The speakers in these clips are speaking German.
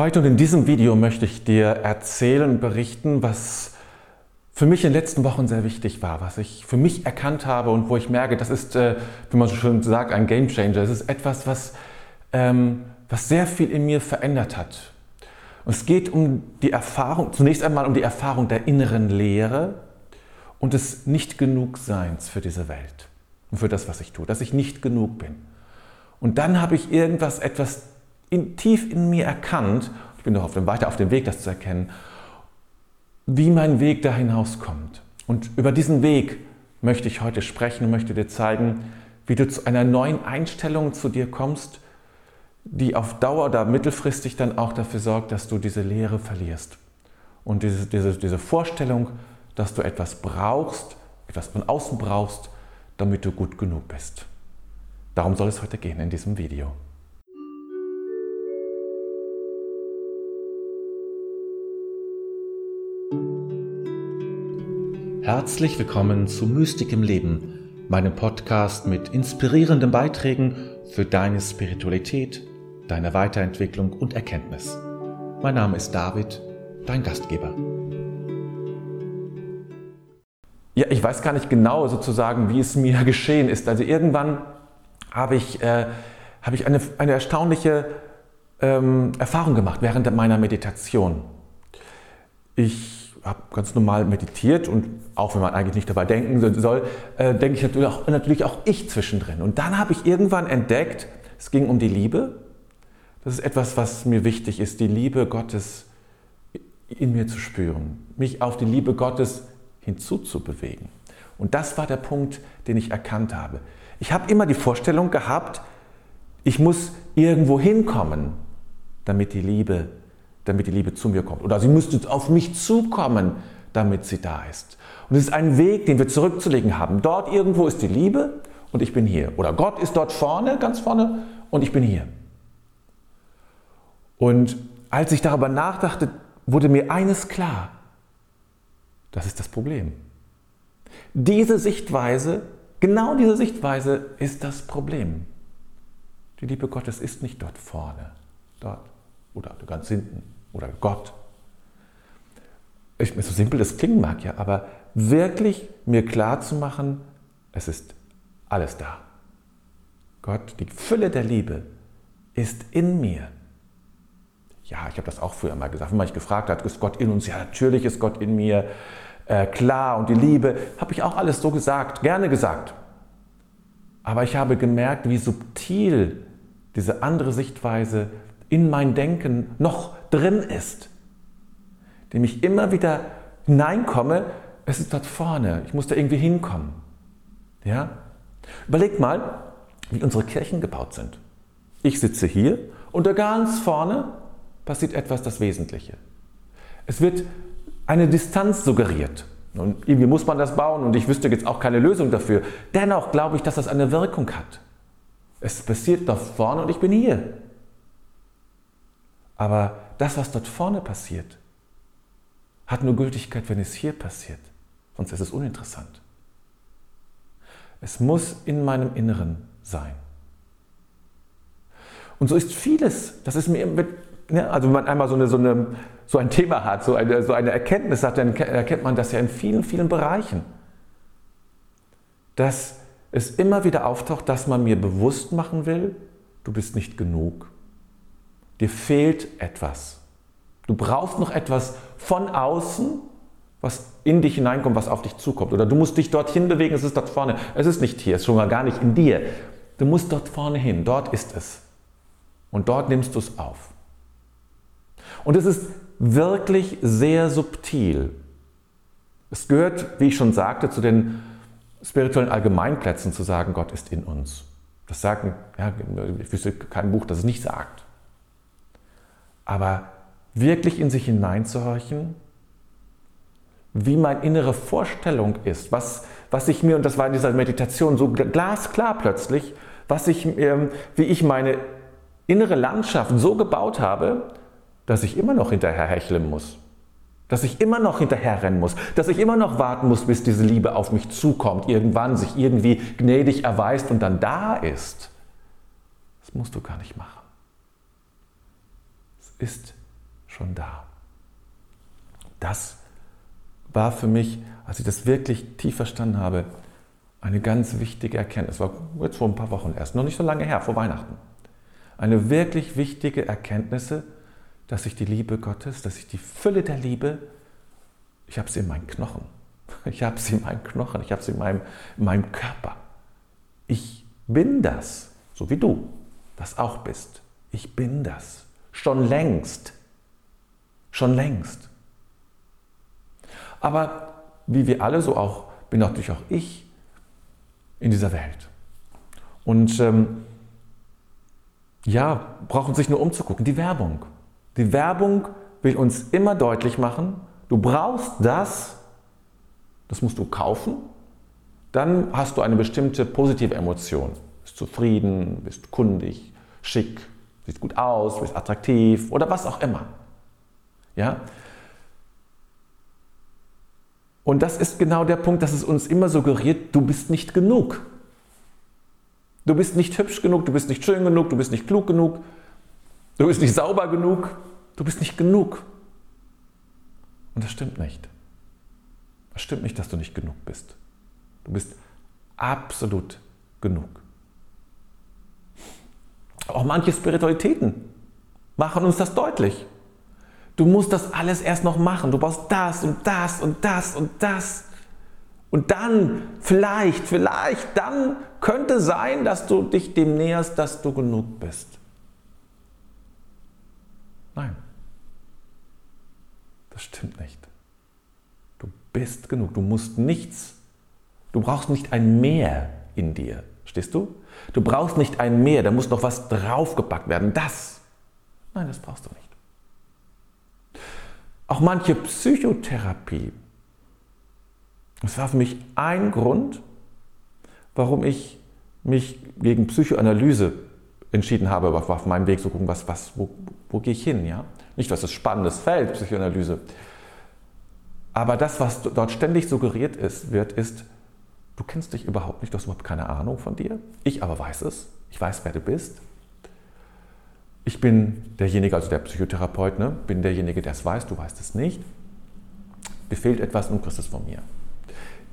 Heute und in diesem Video möchte ich dir erzählen und berichten, was für mich in den letzten Wochen sehr wichtig war, was ich für mich erkannt habe und wo ich merke, das ist, äh, wie man so schön sagt, ein Game Changer. Es ist etwas, was, ähm, was sehr viel in mir verändert hat. Und es geht um die Erfahrung, zunächst einmal um die Erfahrung der inneren Leere und des Nicht-Genug-Seins für diese Welt und für das, was ich tue, dass ich nicht genug bin. Und dann habe ich irgendwas, etwas in, tief in mir erkannt, ich bin noch auf dem, weiter auf dem Weg, das zu erkennen, wie mein Weg da hinauskommt. Und über diesen Weg möchte ich heute sprechen und möchte dir zeigen, wie du zu einer neuen Einstellung zu dir kommst, die auf Dauer oder mittelfristig dann auch dafür sorgt, dass du diese Lehre verlierst. Und diese, diese, diese Vorstellung, dass du etwas brauchst, etwas von außen brauchst, damit du gut genug bist. Darum soll es heute gehen in diesem Video. Herzlich willkommen zu Mystik im Leben, meinem Podcast mit inspirierenden Beiträgen für deine Spiritualität, deine Weiterentwicklung und Erkenntnis. Mein Name ist David, dein Gastgeber. Ja, ich weiß gar nicht genau sozusagen, wie es mir geschehen ist. Also irgendwann habe ich, äh, habe ich eine, eine erstaunliche ähm, Erfahrung gemacht während meiner Meditation. Ich habe ganz normal meditiert und auch wenn man eigentlich nicht dabei denken soll, äh, denke ich natürlich auch, natürlich auch ich zwischendrin. Und dann habe ich irgendwann entdeckt, es ging um die Liebe. Das ist etwas, was mir wichtig ist, die Liebe Gottes in mir zu spüren, mich auf die Liebe Gottes hinzuzubewegen. Und das war der Punkt, den ich erkannt habe. Ich habe immer die Vorstellung gehabt, ich muss irgendwo hinkommen, damit die Liebe damit die Liebe zu mir kommt. Oder sie müsste auf mich zukommen, damit sie da ist. Und es ist ein Weg, den wir zurückzulegen haben. Dort irgendwo ist die Liebe und ich bin hier. Oder Gott ist dort vorne, ganz vorne und ich bin hier. Und als ich darüber nachdachte, wurde mir eines klar. Das ist das Problem. Diese Sichtweise, genau diese Sichtweise ist das Problem. Die Liebe Gottes ist nicht dort vorne, dort oder ganz hinten oder Gott. Ich, so simpel das klingen mag, ja, aber wirklich mir klar zu machen, es ist alles da. Gott, die Fülle der Liebe ist in mir. Ja, ich habe das auch früher mal gesagt, wenn man mich gefragt hat, ist Gott in uns? Ja, natürlich ist Gott in mir. Äh, klar, und die Liebe, habe ich auch alles so gesagt, gerne gesagt. Aber ich habe gemerkt, wie subtil diese andere Sichtweise in mein Denken noch drin ist, dem ich immer wieder hineinkomme, es ist dort vorne, ich muss da irgendwie hinkommen. Ja? Überlegt mal, wie unsere Kirchen gebaut sind. Ich sitze hier und da ganz vorne passiert etwas das Wesentliche. Es wird eine Distanz suggeriert. Und irgendwie muss man das bauen und ich wüsste jetzt auch keine Lösung dafür. Dennoch glaube ich, dass das eine Wirkung hat. Es passiert da vorne und ich bin hier. Aber das, was dort vorne passiert, hat nur Gültigkeit, wenn es hier passiert. Sonst ist es uninteressant. Es muss in meinem Inneren sein. Und so ist vieles, das ist mir, ne, also wenn man einmal so, eine, so, eine, so ein Thema hat, so eine, so eine Erkenntnis hat, dann erkennt man das ja in vielen, vielen Bereichen. Dass es immer wieder auftaucht, dass man mir bewusst machen will, du bist nicht genug. Dir fehlt etwas. Du brauchst noch etwas von außen, was in dich hineinkommt, was auf dich zukommt. Oder du musst dich dorthin bewegen, es ist dort vorne. Es ist nicht hier, es ist schon mal gar nicht in dir. Du musst dort vorne hin, dort ist es. Und dort nimmst du es auf. Und es ist wirklich sehr subtil. Es gehört, wie ich schon sagte, zu den spirituellen Allgemeinplätzen zu sagen, Gott ist in uns. Das sagen, ja, ich wüsste kein Buch, das es nicht sagt. Aber wirklich in sich hineinzuhorchen, wie meine innere Vorstellung ist, was, was ich mir, und das war in dieser Meditation so glasklar plötzlich, was ich, ähm, wie ich meine innere Landschaft so gebaut habe, dass ich immer noch hinterher hecheln muss. Dass ich immer noch hinterher rennen muss. Dass ich immer noch warten muss, bis diese Liebe auf mich zukommt, irgendwann sich irgendwie gnädig erweist und dann da ist. Das musst du gar nicht machen ist schon da. Das war für mich, als ich das wirklich tief verstanden habe, eine ganz wichtige Erkenntnis. War jetzt vor ein paar Wochen erst, noch nicht so lange her, vor Weihnachten. Eine wirklich wichtige Erkenntnis, dass ich die Liebe Gottes, dass ich die Fülle der Liebe, ich habe sie in meinen Knochen. Ich habe sie in meinen Knochen, ich habe sie in meinem, in meinem Körper. Ich bin das, so wie du das auch bist. Ich bin das. Schon längst. Schon längst. Aber wie wir alle, so auch bin natürlich auch ich in dieser Welt. Und ähm, ja, brauchen sich nur umzugucken. Die Werbung. Die Werbung will uns immer deutlich machen, du brauchst das, das musst du kaufen, dann hast du eine bestimmte positive Emotion. Bist zufrieden, bist kundig, schick, sieht gut aus, bist attraktiv oder was auch immer. Ja? Und das ist genau der Punkt, dass es uns immer suggeriert, du bist nicht genug. Du bist nicht hübsch genug, du bist nicht schön genug, du bist nicht klug genug, du bist nicht sauber genug, du bist nicht genug. Und das stimmt nicht. Es stimmt nicht, dass du nicht genug bist. Du bist absolut genug. Auch manche Spiritualitäten machen uns das deutlich. Du musst das alles erst noch machen. Du brauchst das und das und das und das. Und dann, vielleicht, vielleicht, dann könnte sein, dass du dich dem näherst, dass du genug bist. Nein, das stimmt nicht. Du bist genug. Du musst nichts. Du brauchst nicht ein Mehr in dir. Stehst du? Du brauchst nicht ein Mehr, da muss noch was draufgepackt werden. Das. Nein, das brauchst du nicht. Auch manche Psychotherapie. Das war für mich ein Grund, warum ich mich gegen Psychoanalyse entschieden habe, auf meinem Weg zu gucken, was, was, wo, wo gehe ich hin. Ja? Nicht, was ist spannendes Feld, Psychoanalyse. Aber das, was dort ständig suggeriert ist, wird, ist, Du kennst dich überhaupt nicht, du hast überhaupt keine Ahnung von dir. Ich aber weiß es. Ich weiß, wer du bist. Ich bin derjenige, also der Psychotherapeut, ne? bin derjenige, der es weiß, du weißt es nicht. Dir fehlt etwas und kriegst es von mir.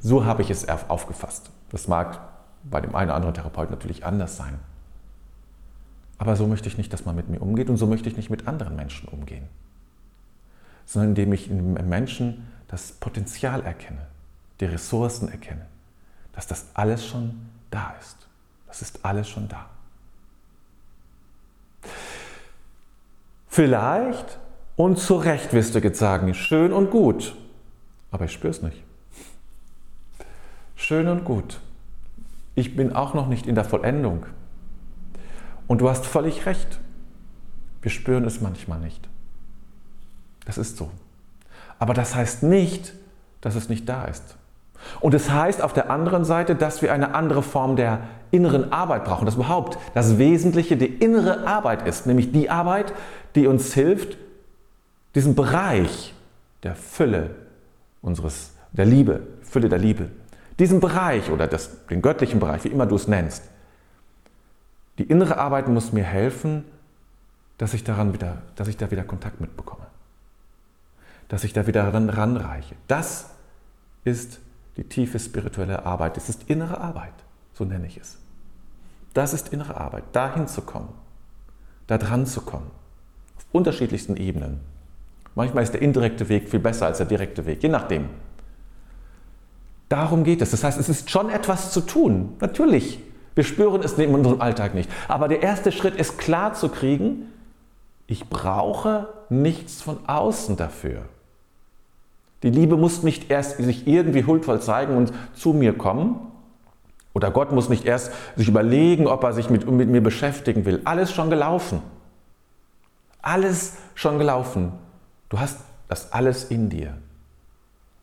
So habe ich es aufgefasst. Das mag bei dem einen oder anderen Therapeuten natürlich anders sein. Aber so möchte ich nicht, dass man mit mir umgeht und so möchte ich nicht mit anderen Menschen umgehen. Sondern indem ich im Menschen das Potenzial erkenne, die Ressourcen erkenne dass das alles schon da ist. Das ist alles schon da. Vielleicht und zu Recht wirst du jetzt sagen, schön und gut, aber ich spüre es nicht. Schön und gut. Ich bin auch noch nicht in der Vollendung. Und du hast völlig recht. Wir spüren es manchmal nicht. Das ist so. Aber das heißt nicht, dass es nicht da ist. Und es das heißt auf der anderen Seite, dass wir eine andere Form der inneren Arbeit brauchen, dass überhaupt das Wesentliche die innere Arbeit ist, nämlich die Arbeit, die uns hilft, diesen Bereich der Fülle unseres, der Liebe, Fülle der Liebe, diesen Bereich oder das, den göttlichen Bereich, wie immer du es nennst, die innere Arbeit muss mir helfen, dass ich, daran wieder, dass ich da wieder Kontakt mitbekomme, dass ich da wieder ran, ranreiche. Das ist die tiefe spirituelle Arbeit. Es ist innere Arbeit, so nenne ich es. Das ist innere Arbeit, dahin zu kommen, da dran zu kommen, auf unterschiedlichsten Ebenen. Manchmal ist der indirekte Weg viel besser als der direkte Weg, je nachdem. Darum geht es. Das heißt, es ist schon etwas zu tun. Natürlich, wir spüren es in unserem Alltag nicht. Aber der erste Schritt ist klar zu kriegen, ich brauche nichts von außen dafür. Die Liebe muss nicht erst sich irgendwie huldvoll zeigen und zu mir kommen. Oder Gott muss nicht erst sich überlegen, ob er sich mit, mit mir beschäftigen will. Alles schon gelaufen. Alles schon gelaufen. Du hast das alles in dir.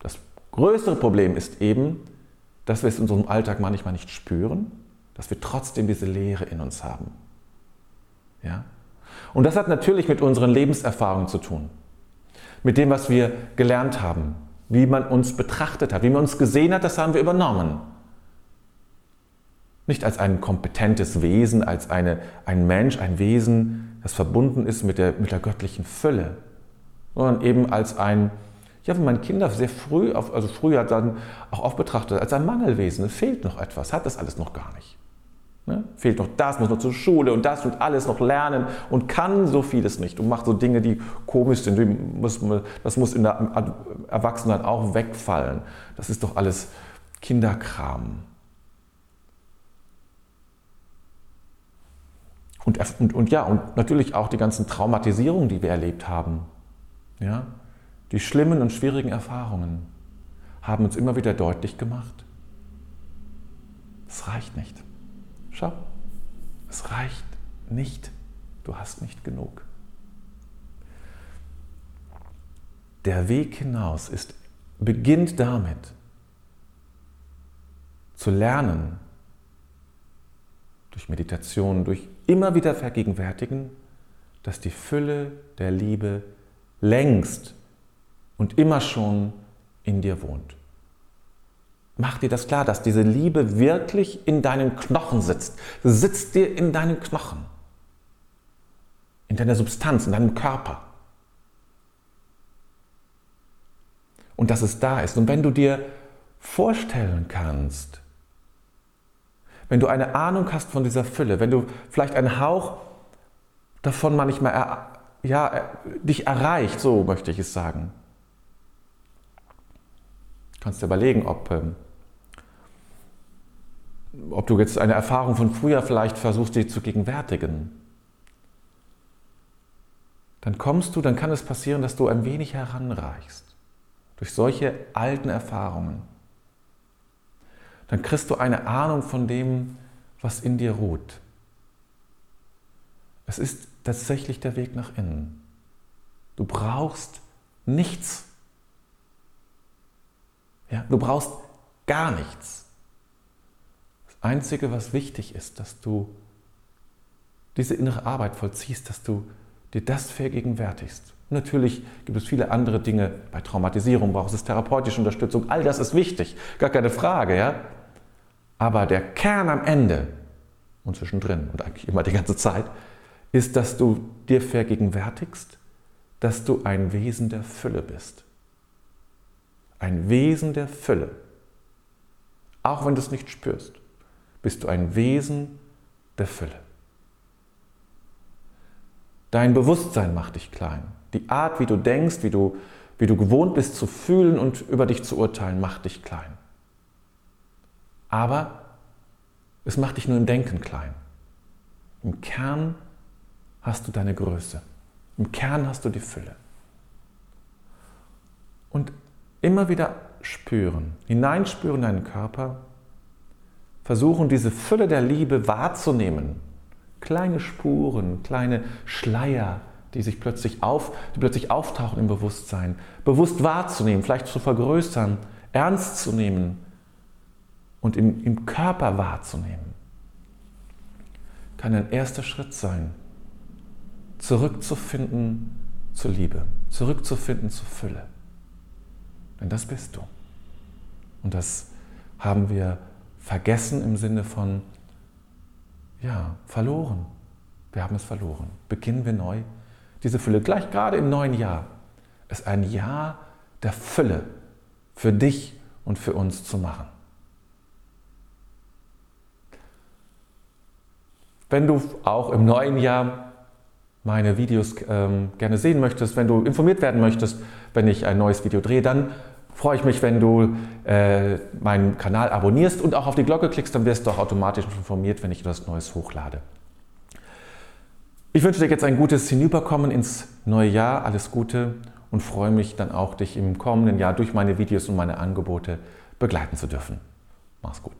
Das größere Problem ist eben, dass wir es in unserem Alltag manchmal nicht spüren, dass wir trotzdem diese Leere in uns haben. Ja? Und das hat natürlich mit unseren Lebenserfahrungen zu tun mit dem, was wir gelernt haben, wie man uns betrachtet hat, wie man uns gesehen hat, das haben wir übernommen. Nicht als ein kompetentes Wesen, als eine, ein Mensch, ein Wesen, das verbunden ist mit der, mit der göttlichen Fülle. sondern eben als ein, ja, wenn man Kinder sehr früh, also früher dann auch oft betrachtet, als ein Mangelwesen. Es fehlt noch etwas, hat das alles noch gar nicht. Ne? Fehlt noch das, muss noch zur Schule und das und alles noch lernen und kann so vieles nicht und macht so Dinge, die komisch sind. Das muss in der Erwachsenen auch wegfallen. Das ist doch alles Kinderkram. Und, und, und, ja, und natürlich auch die ganzen Traumatisierungen, die wir erlebt haben. Ja? Die schlimmen und schwierigen Erfahrungen haben uns immer wieder deutlich gemacht, es reicht nicht. Schau, es reicht nicht. Du hast nicht genug. Der Weg hinaus ist, beginnt damit, zu lernen, durch Meditation, durch immer wieder vergegenwärtigen, dass die Fülle der Liebe längst und immer schon in dir wohnt. Mach dir das klar, dass diese Liebe wirklich in deinen Knochen sitzt. Sitzt dir in deinen Knochen, in deiner Substanz, in deinem Körper. Und dass es da ist. Und wenn du dir vorstellen kannst, wenn du eine Ahnung hast von dieser Fülle, wenn du vielleicht einen Hauch davon manchmal er, ja, dich erreicht, so möchte ich es sagen, kannst du überlegen, ob, ähm, ob du jetzt eine Erfahrung von früher vielleicht versuchst, dir zu gegenwärtigen. Dann kommst du, dann kann es passieren, dass du ein wenig heranreichst durch solche alten Erfahrungen. Dann kriegst du eine Ahnung von dem, was in dir ruht. Es ist tatsächlich der Weg nach innen. Du brauchst nichts ja, du brauchst gar nichts. Das Einzige, was wichtig ist, dass du diese innere Arbeit vollziehst, dass du dir das vergegenwärtigst. Natürlich gibt es viele andere Dinge. Bei Traumatisierung brauchst du therapeutische Unterstützung. All das ist wichtig, gar keine Frage. Ja? Aber der Kern am Ende und zwischendrin und eigentlich immer die ganze Zeit ist, dass du dir vergegenwärtigst, dass du ein Wesen der Fülle bist ein Wesen der Fülle. Auch wenn du es nicht spürst, bist du ein Wesen der Fülle. Dein Bewusstsein macht dich klein. Die Art, wie du denkst, wie du, wie du gewohnt bist zu fühlen und über dich zu urteilen, macht dich klein. Aber es macht dich nur im Denken klein. Im Kern hast du deine Größe. Im Kern hast du die Fülle. Und Immer wieder spüren, hineinspüren in deinen Körper, versuchen diese Fülle der Liebe wahrzunehmen. Kleine Spuren, kleine Schleier, die sich plötzlich, auf, die plötzlich auftauchen im Bewusstsein. Bewusst wahrzunehmen, vielleicht zu vergrößern, ernst zu nehmen und im, im Körper wahrzunehmen. Kann ein erster Schritt sein, zurückzufinden zur Liebe, zurückzufinden zur Fülle. Denn das bist du. Und das haben wir vergessen im Sinne von, ja, verloren. Wir haben es verloren. Beginnen wir neu. Diese Fülle, gleich gerade im neuen Jahr, ist ein Jahr der Fülle für dich und für uns zu machen. Wenn du auch im neuen Jahr meine Videos ähm, gerne sehen möchtest, wenn du informiert werden möchtest, wenn ich ein neues Video drehe, dann freue ich mich, wenn du äh, meinen Kanal abonnierst und auch auf die Glocke klickst, dann wirst du auch automatisch informiert, wenn ich etwas Neues hochlade. Ich wünsche dir jetzt ein gutes Hinüberkommen ins neue Jahr, alles Gute und freue mich dann auch, dich im kommenden Jahr durch meine Videos und meine Angebote begleiten zu dürfen. Mach's gut.